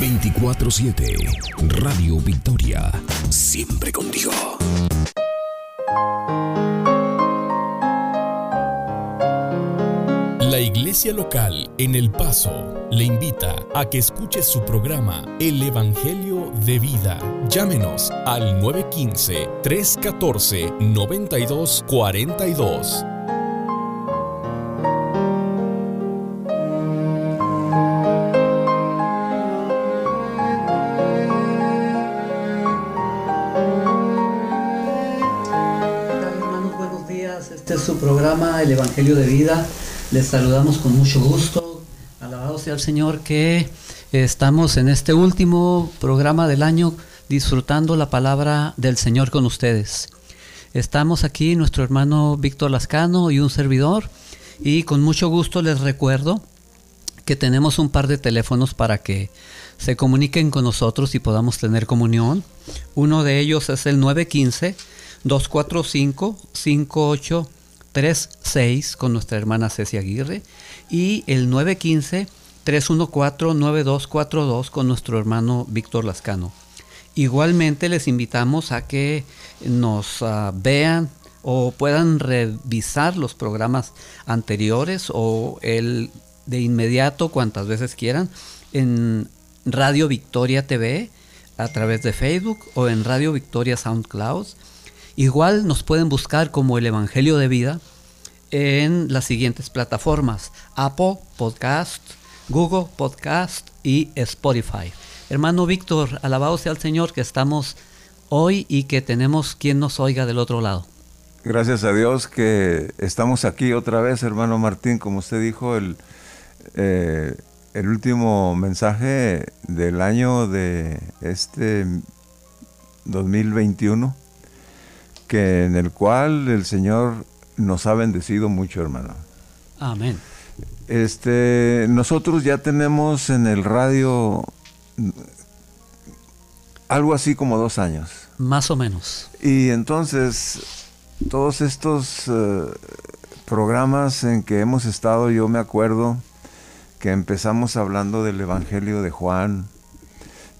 24-7. Radio Victoria. Siempre contigo. La iglesia local en El Paso le invita a que escuche su programa El Evangelio de Vida. Llámenos al 915-314-9242. El Evangelio de Vida. Les saludamos con mucho gusto. Alabado sea el Señor que estamos en este último programa del año disfrutando la palabra del Señor con ustedes. Estamos aquí, nuestro hermano Víctor Lascano y un servidor, y con mucho gusto les recuerdo que tenemos un par de teléfonos para que se comuniquen con nosotros y podamos tener comunión. Uno de ellos es el 915-245-5836 con nuestra hermana Ceci Aguirre y el 915-314-9242 con nuestro hermano Víctor Lascano. Igualmente les invitamos a que nos uh, vean o puedan revisar los programas anteriores o el de inmediato cuantas veces quieran en Radio Victoria TV a través de Facebook o en Radio Victoria SoundCloud. Igual nos pueden buscar como el Evangelio de Vida en las siguientes plataformas: Apple Podcast, Google Podcast y Spotify. Hermano Víctor, alabado sea el Señor que estamos hoy y que tenemos quien nos oiga del otro lado. Gracias a Dios que estamos aquí otra vez, hermano Martín, como usted dijo, el, eh, el último mensaje del año de este 2021, que en el cual el Señor nos ha bendecido mucho, hermano. Amén. Este, nosotros ya tenemos en el radio algo así como dos años. Más o menos. Y entonces, todos estos uh, programas en que hemos estado, yo me acuerdo que empezamos hablando del Evangelio de Juan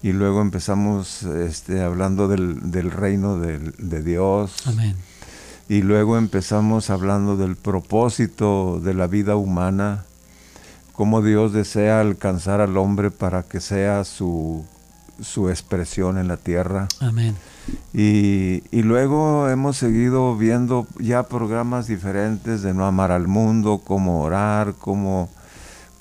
y luego empezamos este, hablando del, del reino del, de Dios. Amén. Y luego empezamos hablando del propósito de la vida humana, cómo Dios desea alcanzar al hombre para que sea su, su expresión en la tierra. Amén. Y, y, luego hemos seguido viendo ya programas diferentes de no amar al mundo, cómo orar, cómo,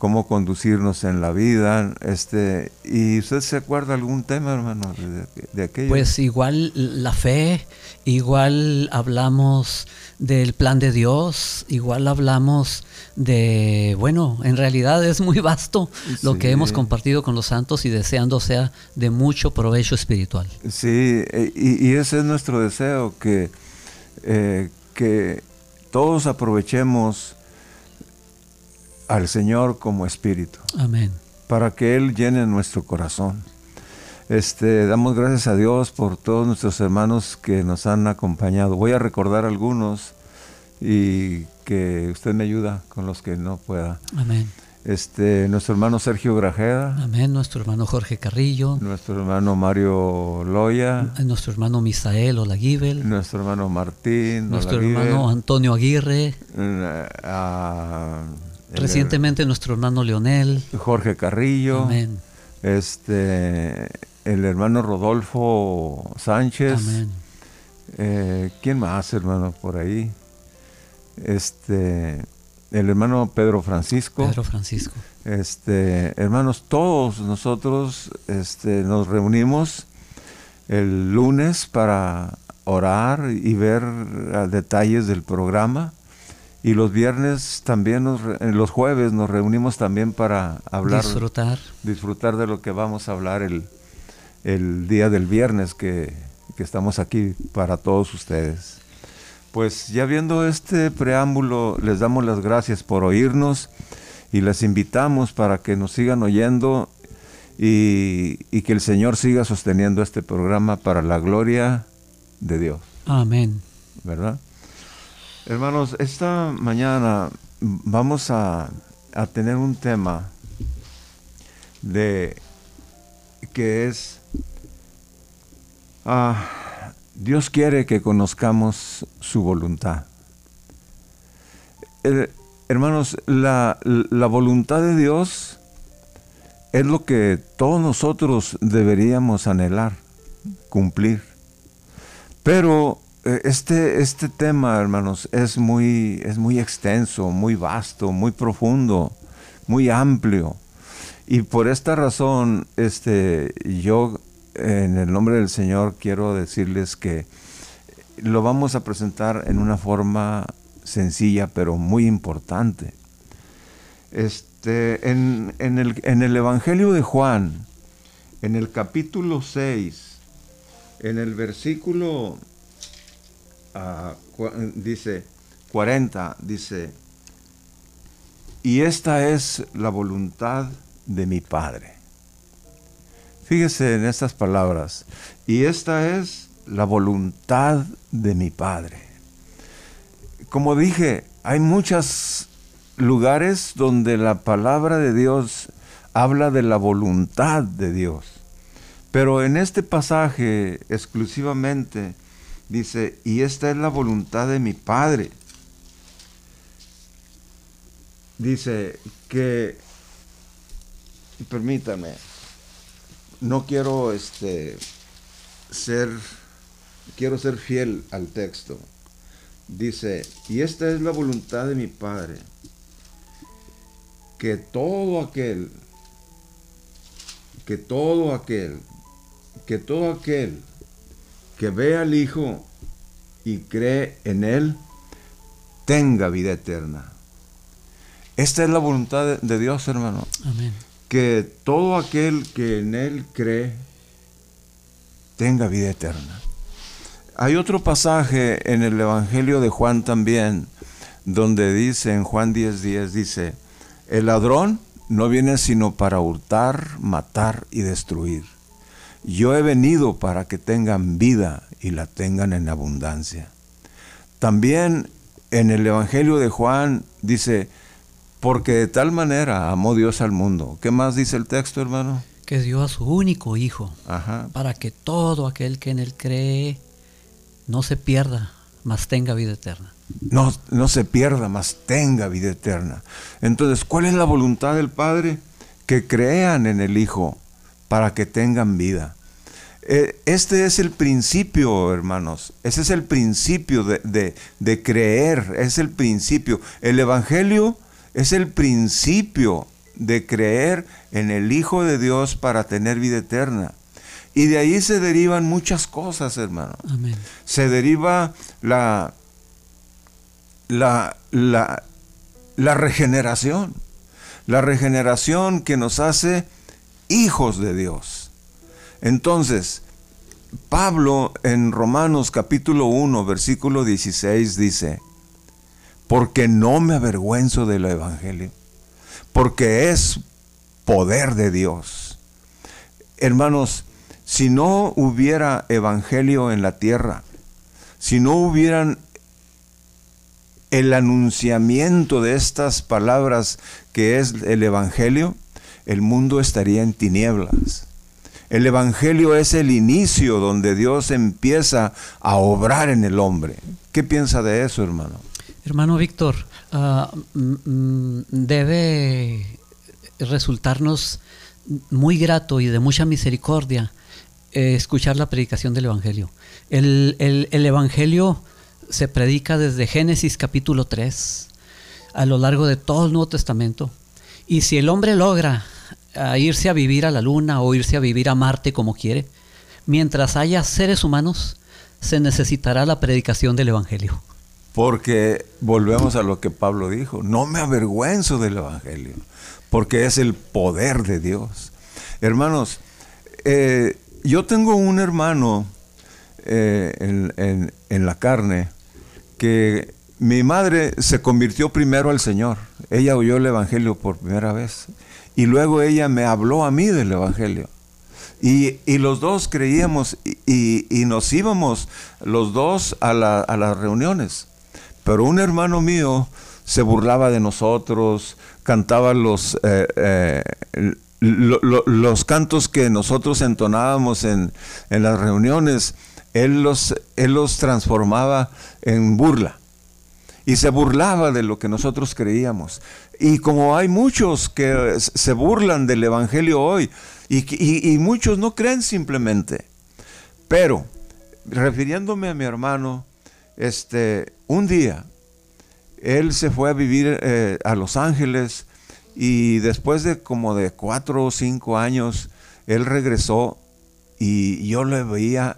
cómo conducirnos en la vida. Este, ¿Y usted se acuerda algún tema, hermano, de, de aquello? Pues igual la fe, igual hablamos del plan de Dios, igual hablamos de, bueno, en realidad es muy vasto sí. lo que hemos compartido con los santos y deseando sea de mucho provecho espiritual. Sí, y, y ese es nuestro deseo, que, eh, que todos aprovechemos al Señor como espíritu. Amén. Para que Él llene nuestro corazón. Este, damos gracias a Dios por todos nuestros hermanos que nos han acompañado. Voy a recordar algunos y que usted me ayuda con los que no pueda. Amén. Este, nuestro hermano Sergio Grajeda. Amén. Nuestro hermano Jorge Carrillo. Nuestro hermano Mario Loya. Nuestro hermano Misael Olaguibel. Nuestro hermano Martín. Nuestro Olaguibel. hermano Antonio Aguirre. Recientemente el, nuestro hermano Leonel. Jorge Carrillo. Amén. Este, el hermano Rodolfo Sánchez. Amén. Eh, ¿Quién más, hermano, por ahí? Este, el hermano Pedro Francisco. Pedro Francisco. Este, hermanos, todos nosotros este, nos reunimos el lunes para orar y ver detalles del programa. Y los viernes también, nos, los jueves nos reunimos también para hablar. Disfrutar. Disfrutar de lo que vamos a hablar el, el día del viernes que, que estamos aquí para todos ustedes. Pues ya viendo este preámbulo, les damos las gracias por oírnos y les invitamos para que nos sigan oyendo y, y, que el Señor siga sosteniendo este programa para la gloria de Dios. Amén. ¿Verdad? Hermanos, esta mañana vamos a, a tener un tema de que es, ah, Dios quiere que conozcamos su voluntad. Eh, hermanos, la, la voluntad de Dios es lo que todos nosotros deberíamos anhelar, cumplir. Pero este, este tema, hermanos, es muy, es muy extenso, muy vasto, muy profundo, muy amplio. Y por esta razón, este, yo en el nombre del Señor quiero decirles que lo vamos a presentar en una forma sencilla, pero muy importante. Este, en, el, en el Evangelio de Juan, en el capítulo 6, en el versículo dice 40, dice, y esta es la voluntad de mi Padre. Fíjese en estas palabras, y esta es la voluntad de mi Padre. Como dije, hay muchos lugares donde la palabra de Dios habla de la voluntad de Dios. Pero en este pasaje exclusivamente dice, y esta es la voluntad de mi Padre. Dice que, permítame, no quiero este, ser, quiero ser fiel al texto. Dice, y esta es la voluntad de mi Padre, que todo aquel, que todo aquel que todo aquel que ve al Hijo y cree en Él, tenga vida eterna. Esta es la voluntad de, Dios, hermano. Amén. Que todo aquel que en Él cree, tenga vida eterna. Hay otro pasaje en el Evangelio de Juan también, donde dice, en Juan 10:10, 10, dice, el ladrón no viene sino para hurtar, matar y destruir. Yo he venido para que tengan vida y la tengan en abundancia. También en el Evangelio de Juan dice, porque de tal manera amó Dios al mundo. ¿Qué más dice el texto, hermano? Que dio a su único Hijo, para que todo aquel que en él cree no se pierda, mas tenga vida eterna. No, no se pierda, mas tenga vida eterna. Entonces, ¿cuál es la voluntad del Padre? Que crean en el Hijo para que tengan vida. Eh, este es el principio, hermanos. Ese es el principio de, de, creer. Es el principio. El Evangelio es el principio de creer en el Hijo de Dios para tener vida eterna. Y de ahí se derivan muchas cosas, hermano. Se deriva la, la, la, la regeneración. La regeneración que nos hace hijos de Dios. Entonces, Pablo en Romanos capítulo 1, versículo 16 dice, porque no me avergüenzo del Evangelio, porque es poder de Dios. Hermanos, si no hubiera Evangelio en la tierra, si no hubieran el anunciamiento de estas palabras que es el Evangelio, el mundo estaría en tinieblas. El Evangelio es el inicio donde Dios empieza a obrar en el hombre. ¿Qué piensa de eso, hermano? Hermano Víctor, ah, debe resultarnos muy grato y de mucha misericordia eh, escuchar la predicación del Evangelio. El, el Evangelio se predica desde Génesis capítulo 3 a lo largo de todo el Nuevo Testamento y si el hombre logra irse a vivir a la luna o irse a vivir a Marte como quiere, mientras haya seres humanos, se necesitará la predicación del Evangelio. Porque volvemos a lo que Pablo dijo, no me avergüenzo del Evangelio, porque es el poder de Dios. Hermanos, eh, yo tengo un hermano eh, en la carne que mi madre se convirtió primero al Señor. Ella oyó el Evangelio por primera vez. Y luego ella me habló a mí del Evangelio. Y, los dos creíamos y, nos íbamos los dos a, las reuniones. Pero un hermano mío se burlaba de nosotros, cantaba los, eh, eh, los cantos que nosotros entonábamos en, en las reuniones, él los, él los transformaba en burla y se burlaba de lo que nosotros creíamos. Y como hay muchos que se burlan del Evangelio hoy y, muchos no creen simplemente. Pero, refiriéndome a mi hermano, este, un día él se fue a vivir eh, a Los Ángeles y después de como de cuatro o cinco años, él regresó y yo le veía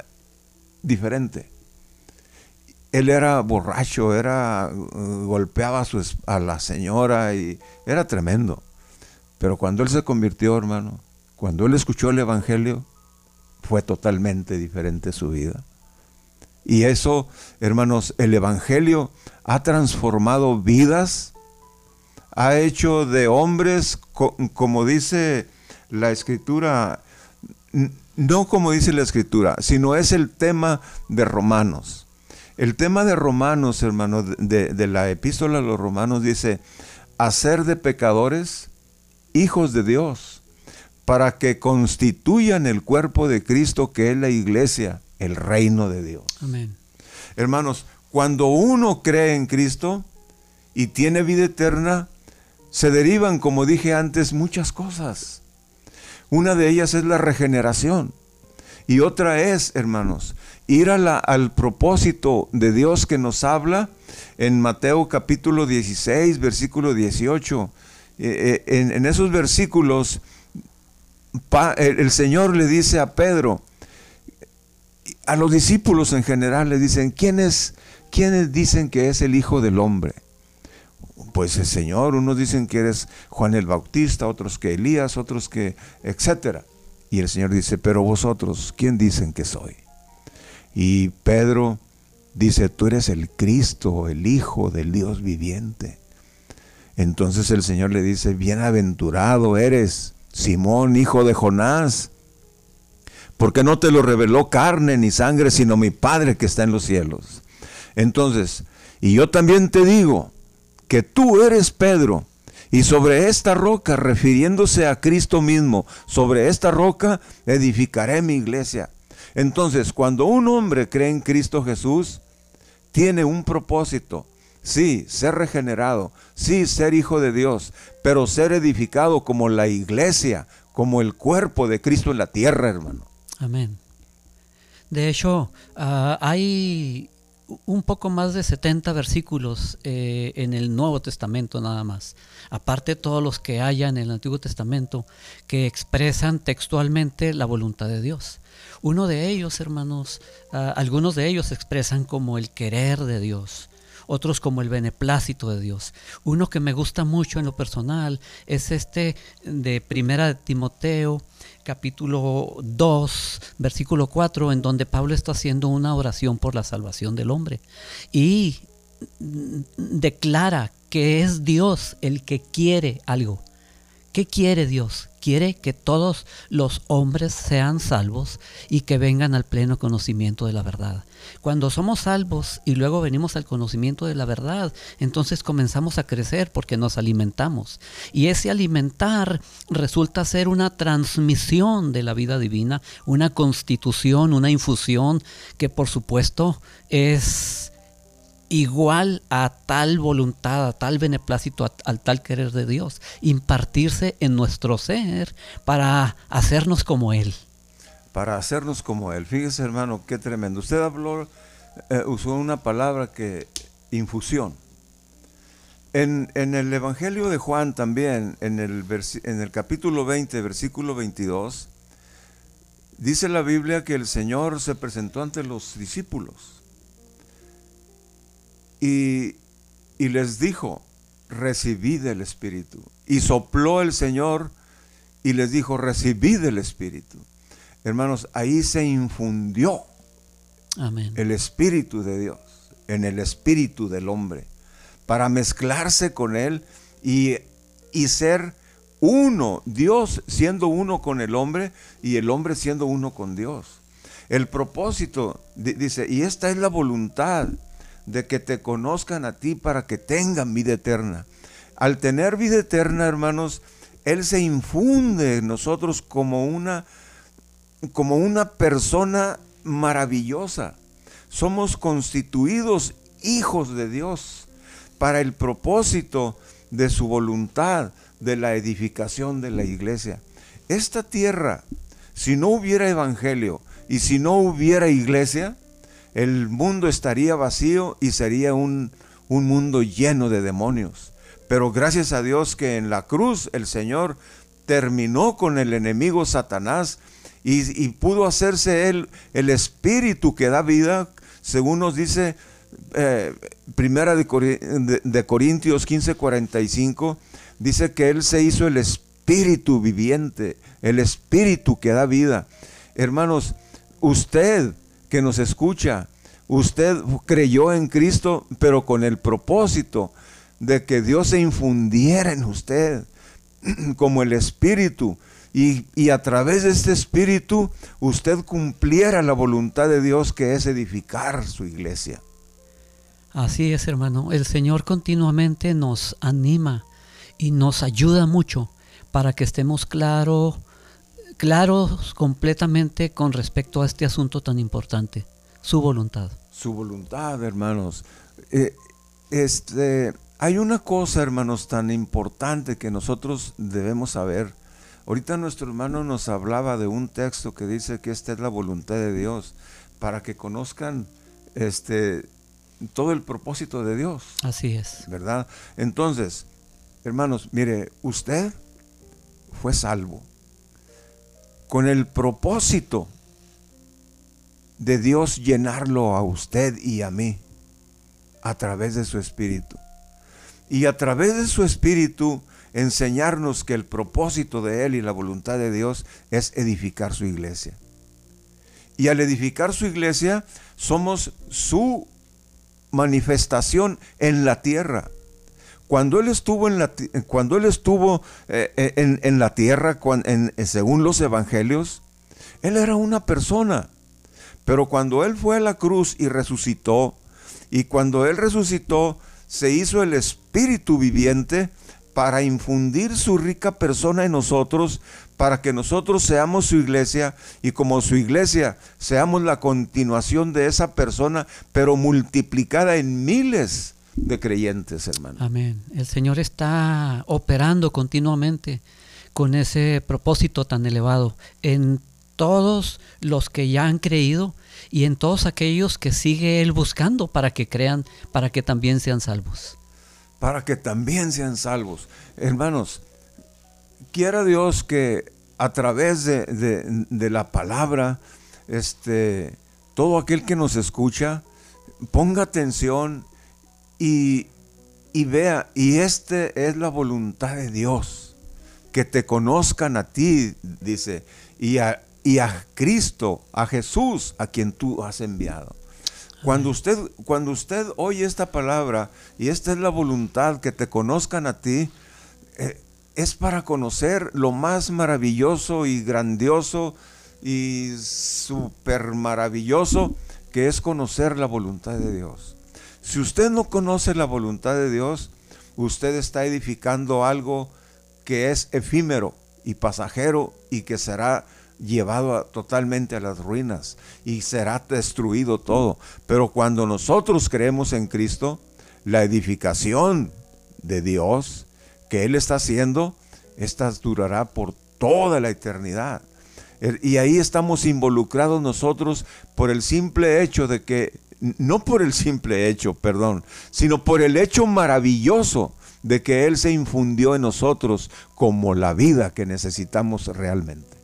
diferente. Él era borracho, era uh, golpeaba a, la señora y era tremendo. Pero cuando él se convirtió, hermano, cuando él escuchó el Evangelio, fue totalmente diferente su vida. Y eso, hermanos, el Evangelio ha transformado vidas, ha hecho de hombres, como dice la Escritura, no como dice la escritura, sino es el tema de Romanos. El tema de Romanos, hermano, de, la epístola a los Romanos dice, hacer de pecadores hijos de Dios, para que constituyan el cuerpo de Cristo que es la iglesia, el reino de Dios. Amén. Hermanos, cuando uno cree en Cristo y tiene vida eterna, se derivan, como dije antes, muchas cosas. Una de ellas es la regeneración. Y otra es, hermanos, ir al propósito de Dios que nos habla en Mateo capítulo 16, versículo 18. Eh, eh, en, esos versículos, el Señor le dice a Pedro, a los discípulos en general le dicen, ¿quiénes, ¿quiénes dicen que es el Hijo del Hombre? pues el Señor, unos dicen que eres Juan el Bautista, otros que Elías, otros que, etcétera. Y el Señor dice, pero vosotros, ¿quién dicen que soy? Y Pedro dice, tú eres el Cristo, el Hijo del Dios viviente. Entonces el Señor le dice, bienaventurado eres, Simón, hijo de Jonás, porque no te lo reveló carne ni sangre, sino mi Padre que está en los cielos. Entonces, y yo también te digo, que tú eres Pedro, y sobre esta roca, refiriéndose a Cristo mismo, sobre esta roca edificaré mi iglesia. Entonces, cuando un hombre cree en Cristo Jesús, tiene un propósito. Sí, ser regenerado, sí, ser hijo de Dios, pero ser edificado como la iglesia, como el cuerpo de Cristo en la tierra, hermano. Amén. De hecho, ah, hay un poco más de 70 versículos eh, en el Nuevo Testamento nada más, aparte todos los que haya en el Antiguo Testamento que expresan textualmente la voluntad de Dios. Uno de ellos, hermanos, ah, algunos de ellos expresan como el querer de Dios, otros como el beneplácito de Dios. Uno que me gusta mucho en lo personal es este de Primera de Timoteo capítulo 2, versículo 4, en donde Pablo está haciendo una oración por la salvación del hombre. Y declara que es Dios el que quiere algo. ¿Qué quiere Dios? Quiere que todos los hombres sean salvos y que vengan al pleno conocimiento de la verdad. Cuando somos salvos y luego venimos al conocimiento de la verdad, entonces comenzamos a crecer porque nos alimentamos. Y ese alimentar resulta ser una transmisión de la vida divina, una constitución, una infusión que por supuesto es igual a tal voluntad, a tal beneplácito, al tal querer de Dios, impartirse en nuestro ser para hacernos como Él. Para hacernos como Él. Fíjese hermano, qué tremendo. Usted habló, eh, usó una palabra que, infusión. En, el Evangelio de Juan también, en el, en el capítulo 20, versículo 22, dice la Biblia que el Señor se presentó ante los discípulos y, les dijo, recibid el Espíritu. Y sopló el Señor y les dijo, recibid el Espíritu. Hermanos, ahí se infundió el Espíritu de Dios en el Espíritu del hombre para mezclarse con Él y, y ser uno, Dios siendo uno con el hombre y el hombre siendo uno con Dios. El propósito, dice, y esta es la voluntad de que te conozcan a ti para que tengan vida eterna. Al tener vida eterna, hermanos, Él se infunde en nosotros como una, como una persona maravillosa. Somos constituidos hijos de Dios para el propósito de su voluntad, de la edificación de la iglesia. Esta tierra, si no hubiera evangelio y si no hubiera iglesia, el mundo estaría vacío y sería un, un mundo lleno de demonios. Pero gracias a Dios que en la cruz el Señor terminó con el enemigo Satanás y, pudo hacerse él el espíritu que da vida, según nos dice eh, Primera de, de, Corintios 15:45, dice que él se hizo el espíritu viviente, el espíritu que da vida. Hermanos, usted que nos escucha, usted creyó en Cristo, pero con el propósito de que Dios se infundiera en usted como el espíritu y, a través de este espíritu usted cumpliera la voluntad de Dios que es edificar su iglesia. Así es, hermano. El Señor continuamente nos anima y nos ayuda mucho para que estemos claros, claros completamente con respecto a este asunto tan importante, su voluntad. Su voluntad, hermanos. Eh, este, hay una cosa, hermanos, tan importante que nosotros debemos saber Ahorita nuestro hermano nos hablaba de un texto que dice que esta es la voluntad de Dios, para que conozcan este todo el propósito de Dios. Así es. ¿Verdad? Entonces, hermanos, mire, usted fue salvo con el propósito de Dios llenarlo a usted y a mí a través de su espíritu. Y a través de su espíritu enseñarnos que el propósito de Él y la voluntad de Dios es edificar su iglesia. Y al edificar su iglesia, somos su manifestación en la tierra. Cuando Él estuvo en la, cuando él estuvo, eh, eh, en, la tierra, según los evangelios, Él era una persona. Pero cuando Él fue a la cruz y resucitó, y cuando Él resucitó, se hizo el Espíritu viviente, para infundir su rica persona en nosotros, para que nosotros seamos su iglesia y como su iglesia seamos la continuación de esa persona, pero multiplicada en miles de creyentes, hermano. Amén. El Señor está operando continuamente con ese propósito tan elevado en todos los que ya han creído y en todos aquellos que sigue Él buscando para que crean, para que también sean salvos para que también sean salvos. Hermanos, quiera Dios que a través de, la palabra, este, todo aquel que nos escucha, ponga atención y, vea, y este es la voluntad de Dios, que te conozcan a ti, dice, y a, y a Cristo, a Jesús, a quien tú has enviado. Cuando usted, cuando usted oye esta palabra y esta es la voluntad que te conozcan a ti, eh, es para conocer lo más maravilloso y grandioso y súper maravilloso que es conocer la voluntad de Dios. Si usted no conoce la voluntad de Dios, usted está edificando algo que es efímero y pasajero y que será llevado totalmente a las ruinas y será destruido todo. Pero cuando nosotros creemos en Cristo, la edificación de Dios que Él está haciendo, esta durará por toda la eternidad. Er, y ahí estamos involucrados nosotros por el simple hecho de que, no por el simple hecho, perdón, sino por el hecho maravilloso de que Él se infundió en nosotros como la vida que necesitamos realmente.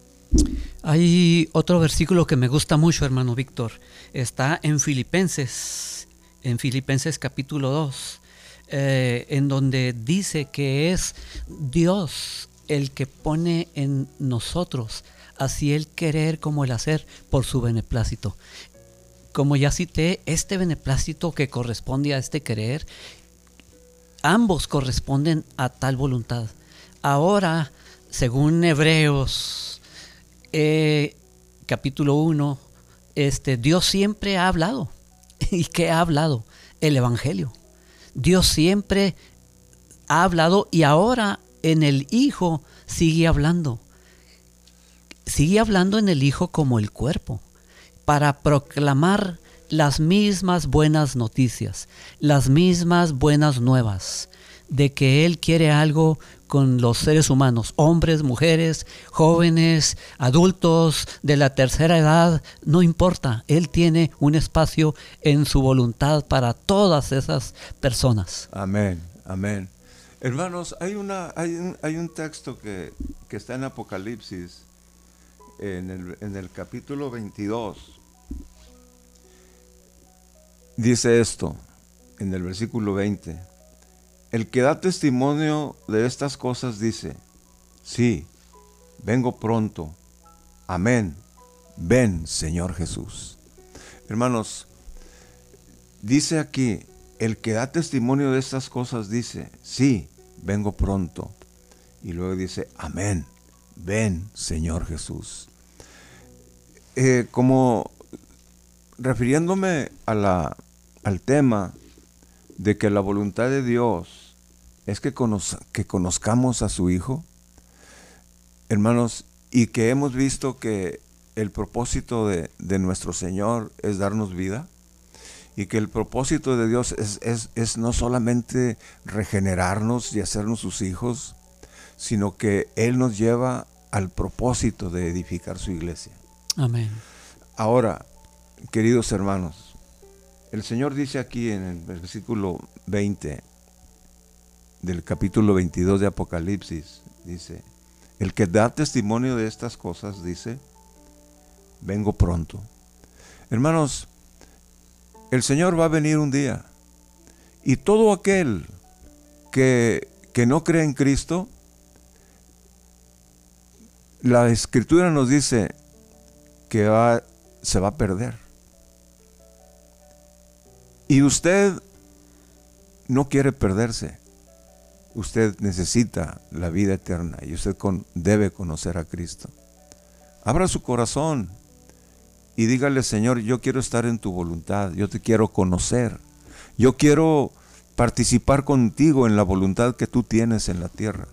Hay otro versículo que me gusta mucho, hermano Víctor. Está en Filipenses, en Filipenses capítulo 2, eh, en donde dice que es Dios el que pone en nosotros así el querer como el hacer por su beneplácito. Como ya cité, este beneplácito que corresponde a este querer, ambos corresponden a tal voluntad. Ahora, según Hebreos eh, capítulo 1, este, Dios siempre ha hablado. ¿Y qué ha hablado? El Evangelio. Dios siempre ha hablado y ahora en el Hijo sigue hablando. Sigue hablando en el Hijo como el cuerpo, para proclamar las mismas buenas noticias, las mismas buenas nuevas, de que Él quiere algo con los seres humanos, hombres, mujeres, jóvenes, adultos, de la tercera edad, no importa, Él tiene un espacio en su voluntad para todas esas personas. Amén, amén. Hermanos, hay, una, hay, un, hay un texto que, que, está en Apocalipsis, en el, en el capítulo 22. Dice esto, en el versículo 20. El que da testimonio de estas cosas dice, sí, vengo pronto. Amén. Ven, Señor Jesús. Hermanos, dice aquí, el que da testimonio de estas cosas dice, sí, vengo pronto. Y luego dice, amén, ven, Señor Jesús. Eh, como refiriéndome a la, al tema de que la voluntad de Dios es que, que conozcamos a su Hijo, hermanos, y que hemos visto que el propósito de, nuestro Señor es darnos vida, y que el propósito de Dios es, es, no solamente regenerarnos y hacernos sus hijos, sino que Él nos lleva al propósito de edificar su iglesia. Amén. Ahora, queridos hermanos, el Señor dice aquí en el versículo 20 del capítulo 22 de Apocalipsis, dice, el que da testimonio de estas cosas dice, vengo pronto. Hermanos, el Señor va a venir un día y todo aquel que, que no cree en Cristo, la escritura nos dice que va, se va a perder. Y usted no quiere perderse. Usted necesita la vida eterna y usted debe conocer a Cristo. Abra su corazón y dígale, Señor, yo quiero estar en tu voluntad, yo te quiero conocer, yo quiero participar contigo en la voluntad que tú tienes en la tierra,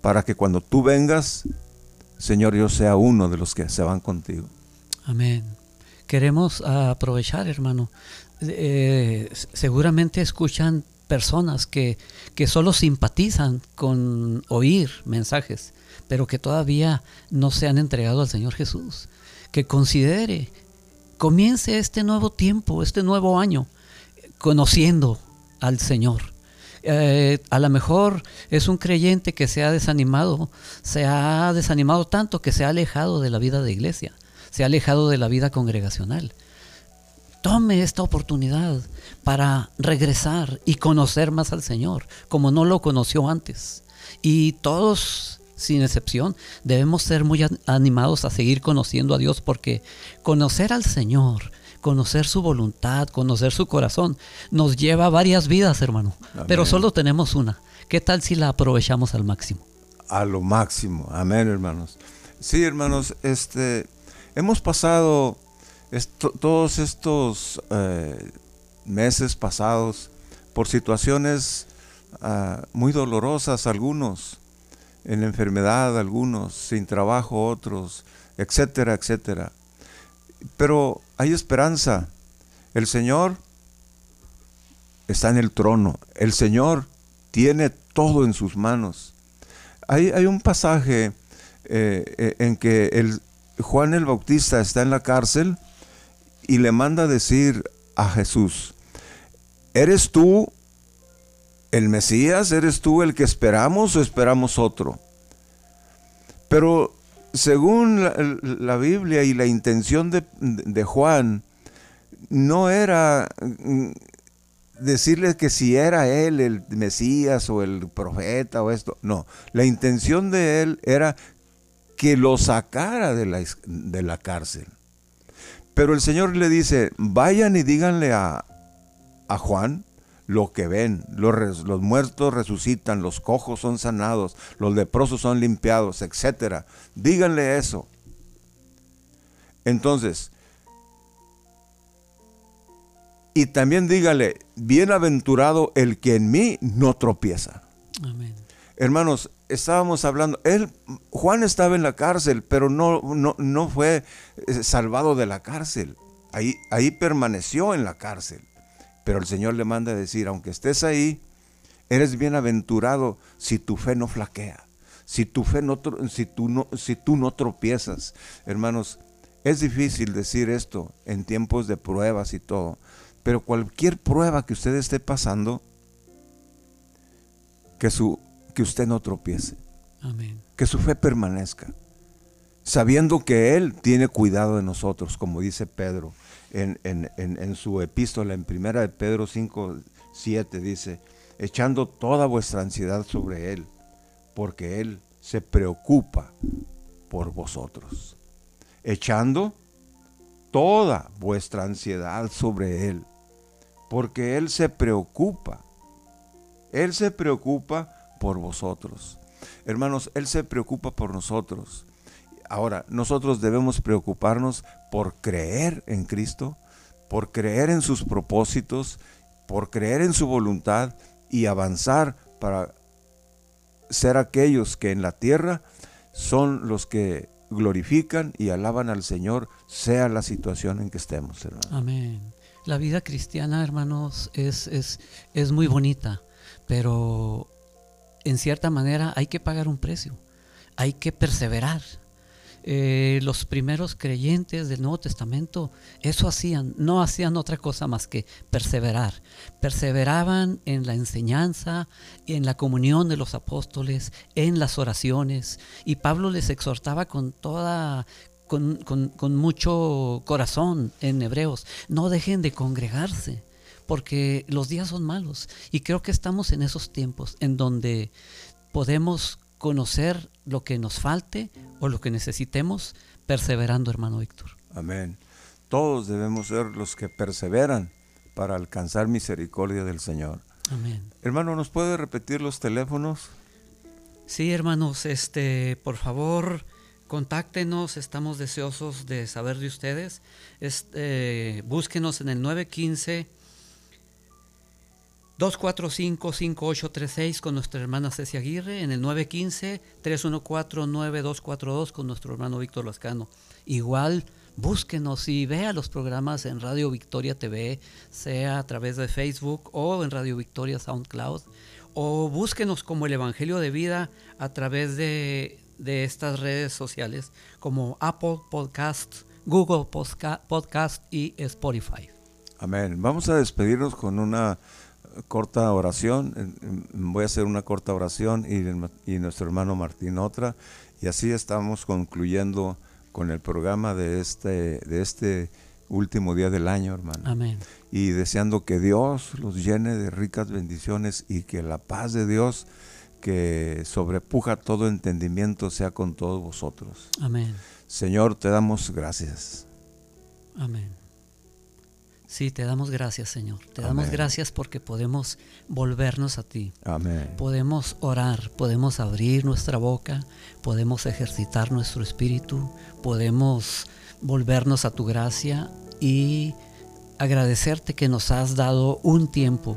para que cuando tú vengas, Señor, yo sea uno de los que se van contigo. Amén. Queremos aprovechar, hermano, eh, seguramente escuchan personas que, que solo simpatizan con oír mensajes, pero que todavía no se han entregado al Señor Jesús. Que considere, comience este nuevo tiempo, este nuevo año, conociendo al Señor. Eh, a lo mejor es un creyente que se ha desanimado, se ha desanimado tanto que se ha alejado de la vida de iglesia, se ha alejado de la vida congregacional. Tome esta oportunidad para regresar y conocer más al Señor, como no lo conoció antes. Y todos, sin excepción, debemos ser muy animados a seguir conociendo a Dios porque conocer al Señor, conocer su voluntad, conocer su corazón, nos lleva varias vidas, hermano. Pero solo tenemos una. ¿Qué tal si la aprovechamos al máximo? A lo máximo. Amén, hermanos. Sí, hermanos, este hemos pasado todos estos eh, meses pasados por situaciones ah, muy dolorosas algunos, en enfermedad algunos, sin trabajo otros, etcétera, etcétera. Pero hay esperanza. El Señor está en el trono. El Señor tiene todo en sus manos. Hay, hay un pasaje eh, eh, en que el, Juan el Bautista está en la cárcel y le manda decir a Jesús, ¿eres tú el Mesías? ¿Eres tú el que esperamos o esperamos otro? Pero según la, Biblia y la intención de, Juan, no era mm, decirle que si era él el Mesías o el profeta o esto, no, la intención de él era que lo sacara de la, de la cárcel. Pero el Señor le dice, vayan y díganle a, Juan lo que ven. Los, los, muertos resucitan, los cojos son sanados, los leprosos son limpiados, etc. Díganle eso. Entonces, y también dígale, bienaventurado el que en mí no tropieza. Hermanos, estábamos hablando, él, Juan estaba en la cárcel, pero no, no, no fue eh, salvado de la cárcel. Ahí, ahí permaneció en la cárcel. Pero el Señor le manda a decir, aunque estés ahí, eres bienaventurado si tu fe no flaquea, si tu fe no, si tú no, si tú no tropiezas. Hermanos, es difícil decir esto en tiempos de pruebas y todo, pero cualquier prueba que usted esté pasando, que, su, que usted no tropiece. Que su fe permanezca. Sabiendo que Él tiene cuidado de nosotros, como dice Pedro en, en su epístola, en primera de Pedro 5, 7, dice, echando toda vuestra ansiedad sobre Él, porque Él se preocupa por vosotros. Echando toda vuestra ansiedad sobre Él, porque Él se preocupa. Él se preocupa por vosotros. Hermanos, Él se preocupa por nosotros. Ahora, nosotros debemos preocuparnos por creer en Cristo, por creer en sus propósitos, por creer en su voluntad y avanzar para ser aquellos que en la tierra son los que glorifican y alaban al Señor, sea la situación en que estemos, hermanos. Amén. La vida cristiana, hermanos, es, es, es muy bonita, pero en cierta manera hay que pagar un precio, hay que perseverar, eh, los primeros creyentes del Nuevo Testamento eso hacían, no hacían otra cosa más que perseverar. Perseveraban en la enseñanza, en la comunión de los apóstoles, en las oraciones. Y Pablo les exhortaba con toda, con, con mucho corazón en Hebreos, no dejen de congregarse porque los días son malos. Y creo que estamos en esos tiempos en donde podemos conocer lo que nos falte o lo que necesitemos, perseverando, hermano Víctor. Amén. Todos debemos ser los que perseveran para alcanzar misericordia del Señor. Amén. Hermano, ¿nos puede repetir los teléfonos? Sí, hermanos, este, por favor, contáctenos, estamos deseosos de saber de ustedes. Este, búsquenos en el 915 245-5836 con nuestra hermana Cecia Aguirre, en el 915-314-9242 con nuestro hermano Víctor Lascano. Igual, búsquenos y vea los programas en Radio Victoria TV, sea a través de Facebook o en Radio Victoria SoundCloud, o búsquenos como el Evangelio de Vida a través de, de estas redes sociales como Apple Podcast, Google Podcast y Spotify. Amén. Vamos a despedirnos con una corta oración, voy a hacer una corta oración y, nuestro hermano Martín otra, y así estamos concluyendo con el programa de este, de este último día del año, hermano. Amén. Y deseando que Dios los llene de ricas bendiciones y que la paz de Dios que sobrepuja todo entendimiento sea con todos vosotros. Amén. Señor, te damos gracias. Amén. Sí, te damos gracias, Señor. Te damos gracias porque podemos volvernos a ti. Amén. Podemos orar, podemos abrir nuestra boca, podemos ejercitar nuestro espíritu, podemos volvernos a tu gracia y agradecerte que nos has dado un tiempo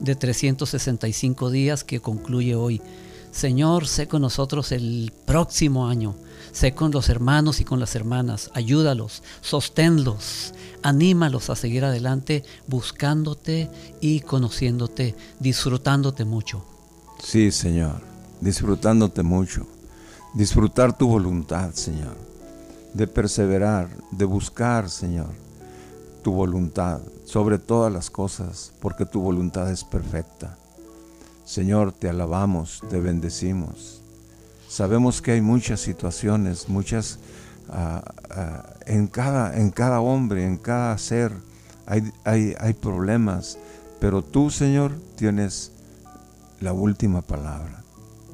de 365 días que concluye hoy. Señor, sé con nosotros el próximo año. Sé con los hermanos y con las hermanas. Ayúdalos, sosténlos anímalos a seguir adelante buscándote y conociéndote, disfrutándote mucho. Sí, Señor, disfrutándote mucho. Disfrutar tu voluntad, Señor. De perseverar, de buscar, Señor, tu voluntad sobre todas las cosas, porque tu voluntad es perfecta. Señor, te alabamos, te bendecimos. Sabemos que hay muchas situaciones, muchas en, cada, en cada hombre, en cada ser, hay, hay, hay problemas, pero tú, Señor, tienes la última palabra.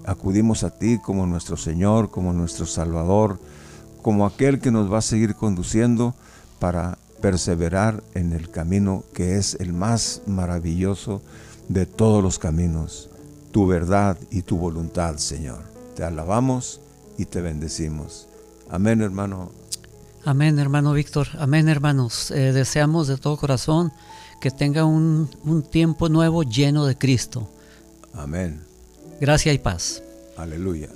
Acudimos a ti como nuestro Señor, como nuestro Salvador, como aquel que nos va a seguir conduciendo para perseverar en el camino que es el más maravilloso de todos los caminos, tu verdad y tu voluntad, Señor. Te alabamos y te bendecimos. Amén, hermano. Amén, hermano Víctor. Amén, hermanos. Eh, deseamos de todo corazón que tenga un, un tiempo nuevo lleno de Cristo. Amén. Gracias y paz. Aleluya.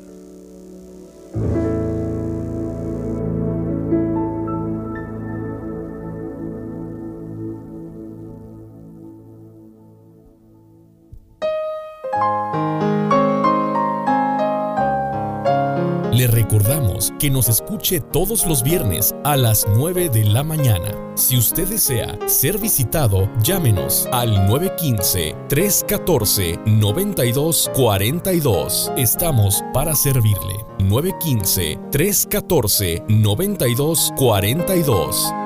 Que nos escuche todos los viernes a las 9 de la mañana. Si usted desea ser visitado, llámenos al 915-314-9242. Estamos para servirle. 915-314-9242.